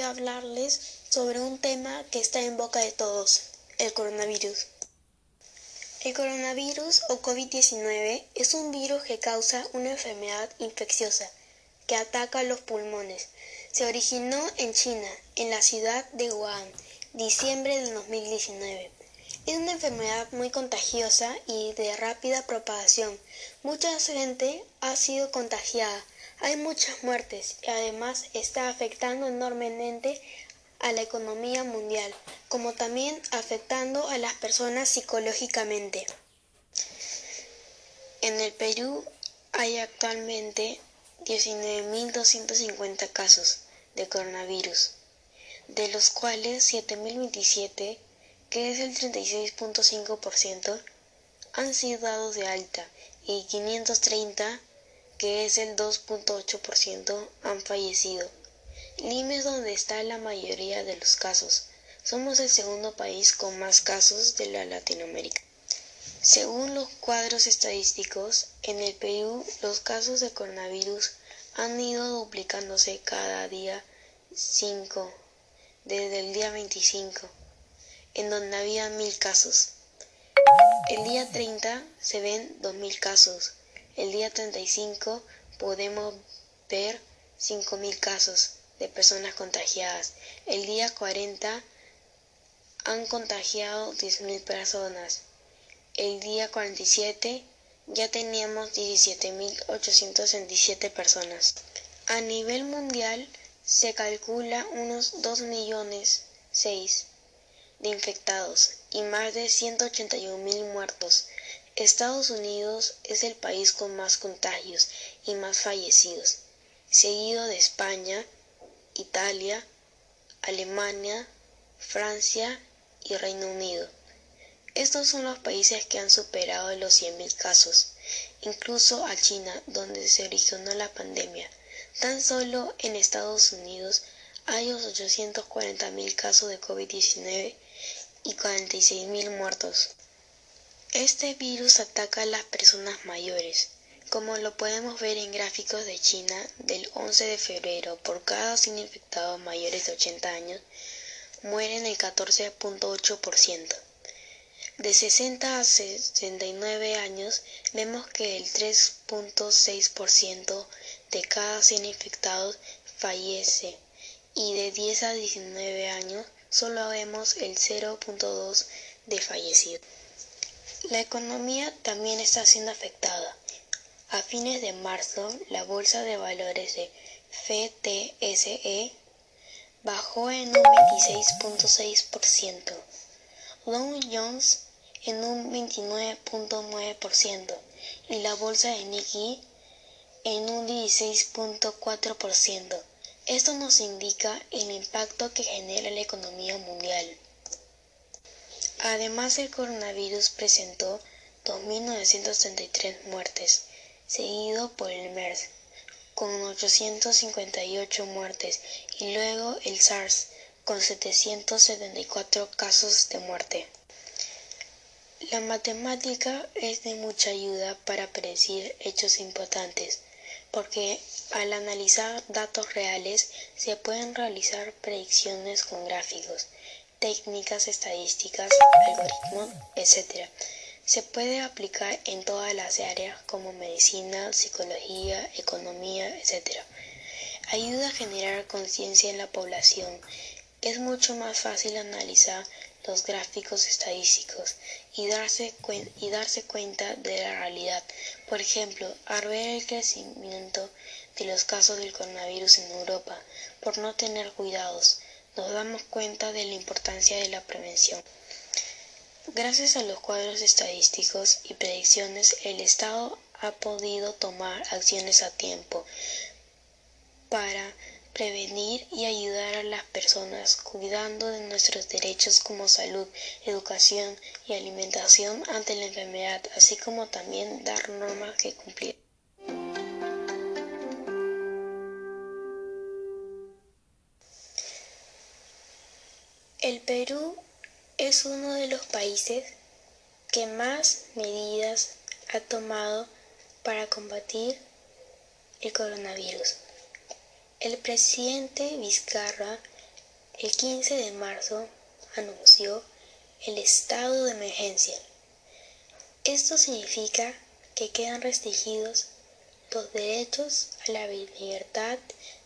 a hablarles sobre un tema que está en boca de todos, el coronavirus. El coronavirus o COVID-19 es un virus que causa una enfermedad infecciosa que ataca los pulmones. Se originó en China, en la ciudad de Wuhan, diciembre de 2019. Es una enfermedad muy contagiosa y de rápida propagación. Mucha gente ha sido contagiada, hay muchas muertes y además está afectando enormemente a la economía mundial, como también afectando a las personas psicológicamente. En el Perú hay actualmente 19.250 casos de coronavirus, de los cuales 7.027, que es el 36.5%, han sido dados de alta y 530, que es el 2.8%, han fallecido. Lima es donde está la mayoría de los casos. Somos el segundo país con más casos de la Latinoamérica. Según los cuadros estadísticos, en el Perú los casos de coronavirus han ido duplicándose cada día 5 desde el día 25, en donde había mil casos. El día 30 se ven 2.000 casos. El día 35 podemos ver 5.000 casos de personas contagiadas. El día 40 han contagiado 10.000 personas. El día 47 ya teníamos 17.867 personas. A nivel mundial se calcula unos 2 millones 6 de infectados y más de 181.000 muertos. Estados Unidos es el país con más contagios y más fallecidos, seguido de España, Italia, Alemania, Francia y Reino Unido. Estos son los países que han superado los 100.000 casos, incluso a China, donde se originó la pandemia. Tan solo en Estados Unidos hay 840.000 casos de COVID-19 y 46.000 muertos. Este virus ataca a las personas mayores. Como lo podemos ver en gráficos de China del 11 de febrero, por cada 100 infectados mayores de 80 años, mueren el 14.8%. De 60 a 69 años vemos que el 3.6% de cada 100 infectados fallece y de 10 a 19 años solo vemos el 0.2 de fallecidos. La economía también está siendo afectada. A fines de marzo, la bolsa de valores de FTSE bajó en un 26.6%, Dow Jones en un 29.9% y la bolsa de Nikkei en un 16.4%. Esto nos indica el impacto que genera la economía mundial. Además, el coronavirus presentó 2.933 muertes, seguido por el MERS, con 858 muertes, y luego el SARS, con 774 casos de muerte. La matemática es de mucha ayuda para predecir hechos importantes, porque al analizar datos reales se pueden realizar predicciones con gráficos, técnicas estadísticas, algoritmos, etc. Se puede aplicar en todas las áreas como medicina, psicología, economía, etc. Ayuda a generar conciencia en la población. Es mucho más fácil analizar los gráficos estadísticos y darse, y darse cuenta de la realidad. Por ejemplo, al ver el crecimiento de los casos del coronavirus en Europa por no tener cuidados, nos damos cuenta de la importancia de la prevención. Gracias a los cuadros estadísticos y predicciones, el Estado ha podido tomar acciones a tiempo para prevenir y ayudar a las personas cuidando de nuestros derechos como salud, educación y alimentación ante la enfermedad, así como también dar normas que cumplir. Perú es uno de los países que más medidas ha tomado para combatir el coronavirus. El presidente Vizcarra el 15 de marzo anunció el estado de emergencia. Esto significa que quedan restringidos los derechos a la libertad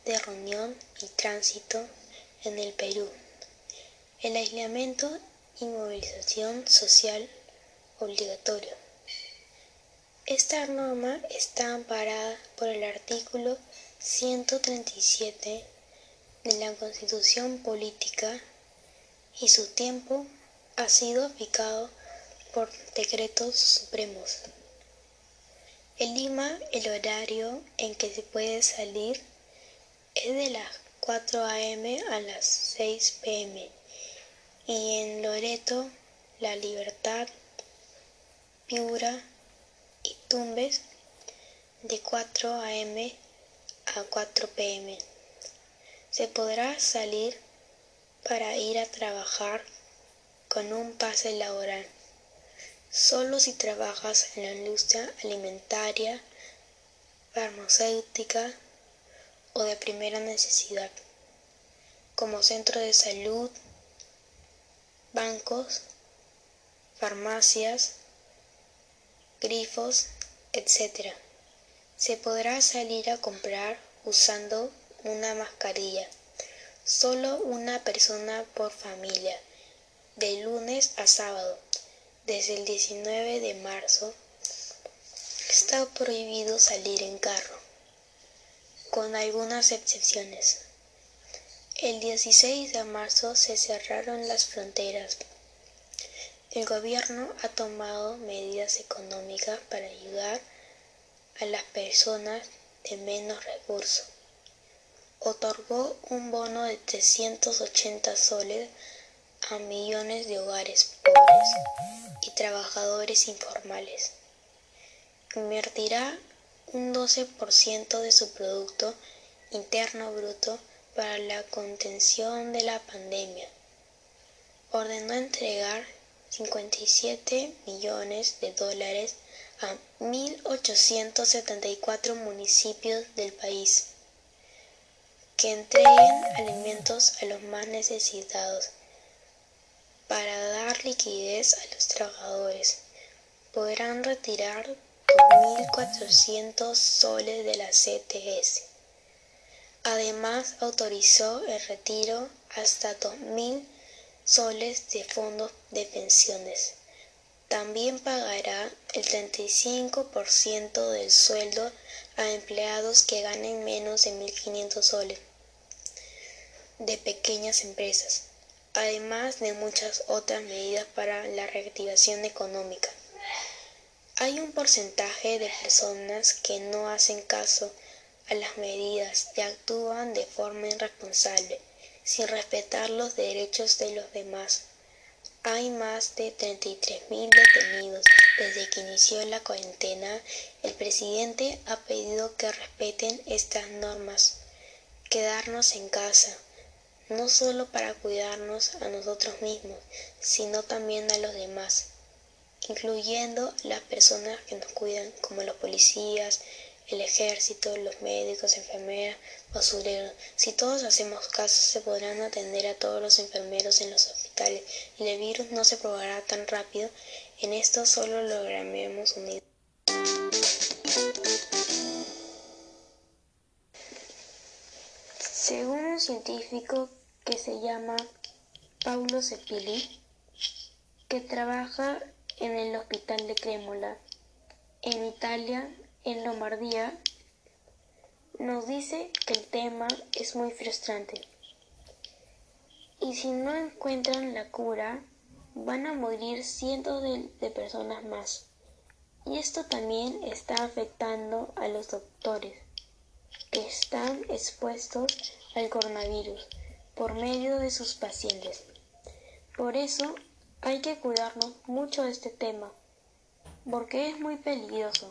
de reunión y tránsito en el Perú. El aislamiento y movilización social obligatorio. Esta norma está amparada por el artículo 137 de la Constitución Política y su tiempo ha sido aplicado por decretos supremos. En Lima el horario en que se puede salir es de las 4 a.m. a las 6 p.m. y en Loreto, La Libertad, Piura y Tumbes de 4 a.m. a 4 p.m. Se podrá salir para ir a trabajar con un pase laboral, solo si trabajas en la industria alimentaria, farmacéutica o de primera necesidad, como centro de salud, bancos, farmacias, grifos, etc. Se podrá salir a comprar usando una mascarilla. Solo una persona por familia, de lunes a sábado. Desde el 19 de marzo está prohibido salir en carro, con algunas excepciones. El 16 de marzo se cerraron las fronteras el gobierno ha tomado medidas económicas para ayudar a las personas de menos recursos. Otorgó un bono de 380 soles a millones de hogares pobres y trabajadores informales. Invertirá un 12% de su Producto Interno Bruto para la contención de la pandemia. Ordenó entregar 57 millones de dólares a 1.874 municipios del país que entreguen alimentos a los más necesitados para dar liquidez a los trabajadores. Podrán retirar 2.400 soles de la CTS. Además, autorizó el retiro hasta 2.000 soles de fondos de pensiones. También pagará el 35% del sueldo a empleados que ganen menos de 1.500 soles de pequeñas empresas, además de muchas otras medidas para la reactivación económica. Hay un porcentaje de personas que no hacen caso a las medidas y actúan de forma irresponsable sin respetar los derechos de los demás. Hay más de 33.000 detenidos. Desde que inició la cuarentena, el presidente ha pedido que respeten estas normas. Quedarnos en casa, no solo para cuidarnos a nosotros mismos, sino también a los demás, incluyendo las personas que nos cuidan, como los policías, el ejército, los médicos, enfermeras, basureros. Si todos hacemos caso, se podrán atender a todos los enfermeros en los hospitales y el virus no se propagará tan rápido. En esto solo lograremos unir. Según un científico que se llama Paulo Cepili, que trabaja en el hospital de Crémola, en Italia, en Lombardía, nos dice que el tema es muy frustrante. Y si no encuentran la cura, van a morir cientos de, personas más. Y esto también está afectando a los doctores, que están expuestos al coronavirus por medio de sus pacientes. Por eso hay que cuidarnos mucho de este tema, porque es muy peligroso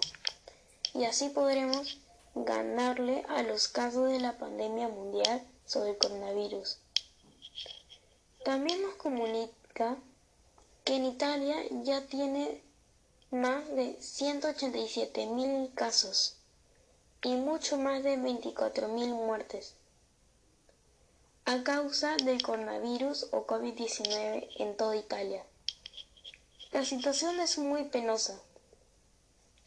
y así podremos ganarle a los casos de la pandemia mundial sobre el coronavirus. También nos comunica que en Italia ya tiene más de 187 mil casos y mucho más de 24 mil muertes. a causa del coronavirus o COVID-19 en toda Italia. La situación es muy penosa.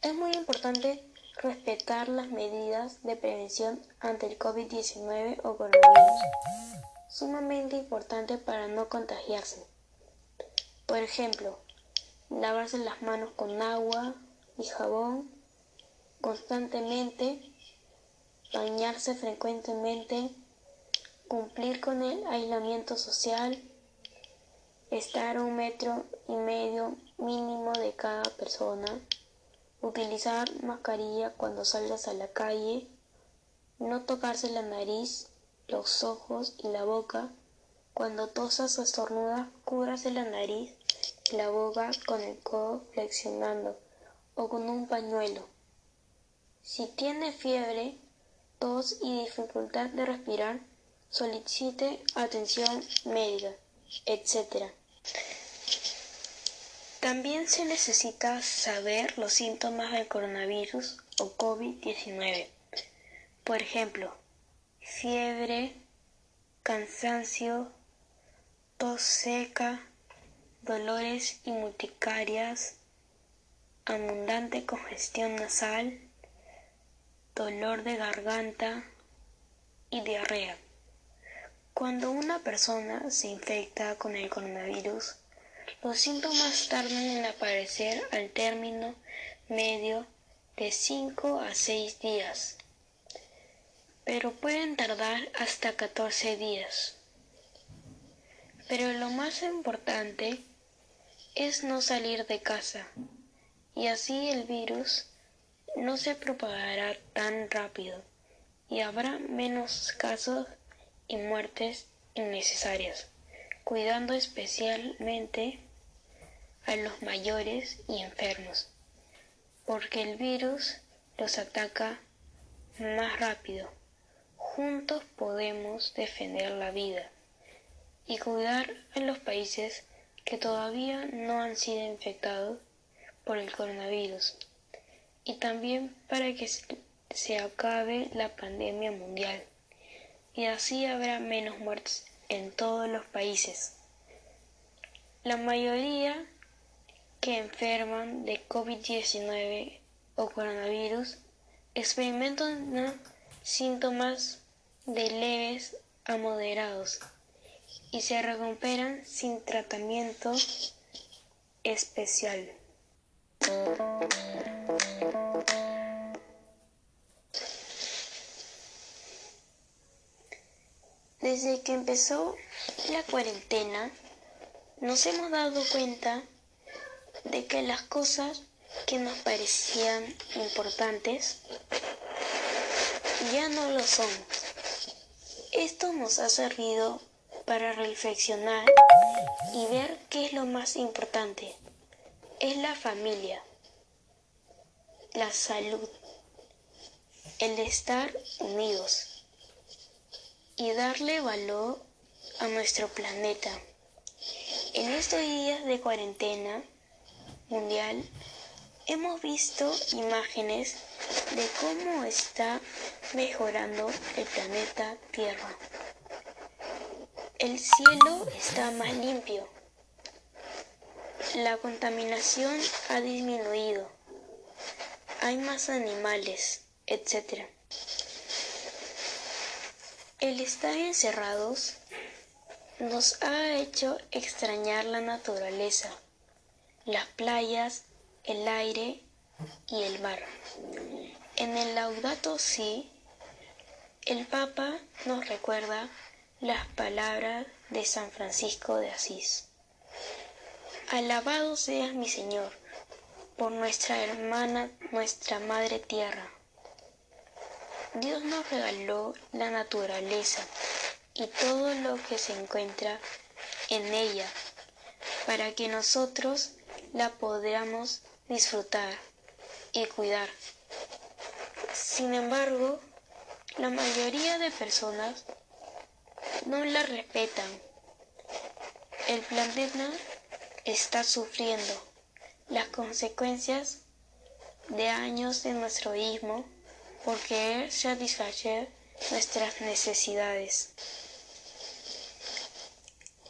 Es muy importante respetar las medidas de prevención ante el COVID-19 o coronavirus, sumamente importante para no contagiarse. Por ejemplo, lavarse las manos con agua y jabón constantemente, bañarse frecuentemente, cumplir con el aislamiento social, estar a un metro y medio mínimo de cada persona, utilizar mascarilla cuando salgas a la calle, no tocarse la nariz, los ojos y la boca, cuando tosas o estornudas, cúbrase la nariz y la boca con el codo flexionando o con un pañuelo. Si tiene fiebre, tos y dificultad de respirar, solicite atención médica, etc. También se necesita saber los síntomas del coronavirus o COVID-19. Por ejemplo, fiebre, cansancio, tos seca, dolores y multicarias, abundante congestión nasal, dolor de garganta y diarrea. Cuando una persona se infecta con el coronavirus, los síntomas tardan en aparecer al término medio de 5 a 6 días, pero pueden tardar hasta 14 días. Pero lo más importante es no salir de casa y así el virus no se propagará tan rápido y habrá menos casos y muertes innecesarias, cuidando especialmente a los mayores y enfermos, porque el virus los ataca más rápido. Juntos podemos defender la vida y cuidar a los países que todavía no han sido infectados por el coronavirus y también para que se acabe la pandemia mundial y así habrá menos muertes en todos los países. La mayoría que enferman de COVID-19 o coronavirus experimentan síntomas de leves a moderados y se recuperan sin tratamiento especial. Desde que empezó la cuarentena, nos hemos dado cuenta de que las cosas que nos parecían importantes ya no lo son. Esto nos ha servido para reflexionar y ver qué es lo más importante. Es la familia, la salud, el estar unidos y darle valor a nuestro planeta. En estos días de cuarentena mundial hemos visto imágenes de cómo está mejorando el planeta Tierra. El cielo está más limpio. La contaminación ha disminuido. Hay más animales, etc. El estar encerrados nos ha hecho extrañar la naturaleza, las playas, el aire y el mar. En el Laudato Si, el Papa nos recuerda las palabras de San Francisco de Asís. Alabado seas mi Señor, por nuestra hermana, nuestra Madre Tierra. Dios nos regaló la naturaleza y todo lo que se encuentra en ella, para que nosotros la podamos disfrutar y cuidar. Sin embargo, la mayoría de personas no la respetan. El planeta está sufriendo las consecuencias de años de nuestro ismo por querer satisfacer nuestras necesidades.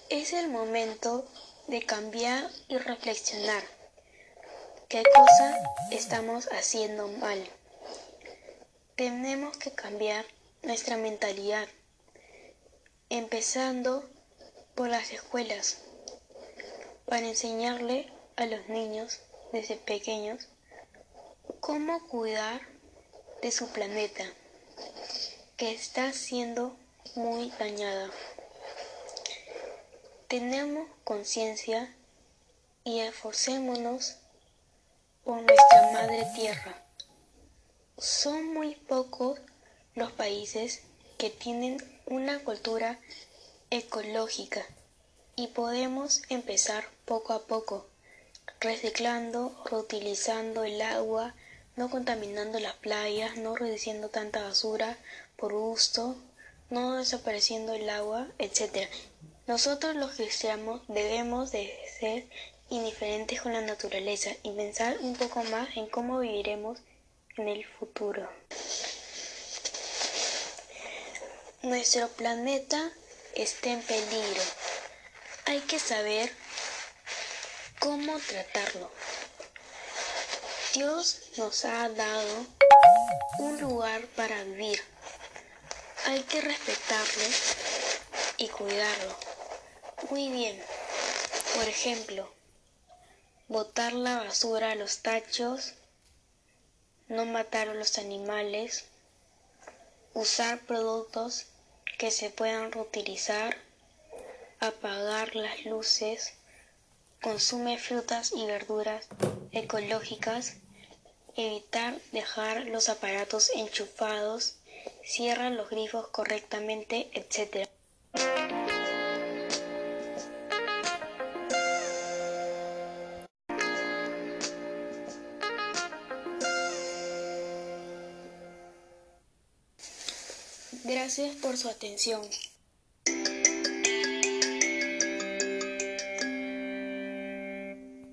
Es el momento de cambiar y reflexionar. ¿Qué cosa estamos haciendo mal? Tenemos que cambiar nuestra mentalidad, empezando por las escuelas, para enseñarle a los niños desde pequeños cómo cuidar de su planeta, que está siendo muy dañada. Tenemos conciencia y esforcémonos por nuestra madre tierra. Son muy pocos los países que tienen una cultura ecológica y podemos empezar poco a poco, reciclando, reutilizando el agua, no contaminando las playas, no reduciendo tanta basura por gusto, no desapareciendo el agua, etc. Nosotros los cristianos debemos de ser indiferentes con la naturaleza y pensar un poco más en cómo viviremos en el futuro. Nuestro planeta está en peligro. Hay que saber cómo tratarlo. Dios nos ha dado un lugar para vivir. Hay que respetarlo y cuidarlo. Muy bien. Por ejemplo, botar la basura a los tachos, no matar a los animales, usar productos que se puedan reutilizar, apagar las luces, consume frutas y verduras ecológicas, evitar dejar los aparatos enchufados, cierra los grifos correctamente, etc. Gracias por su atención.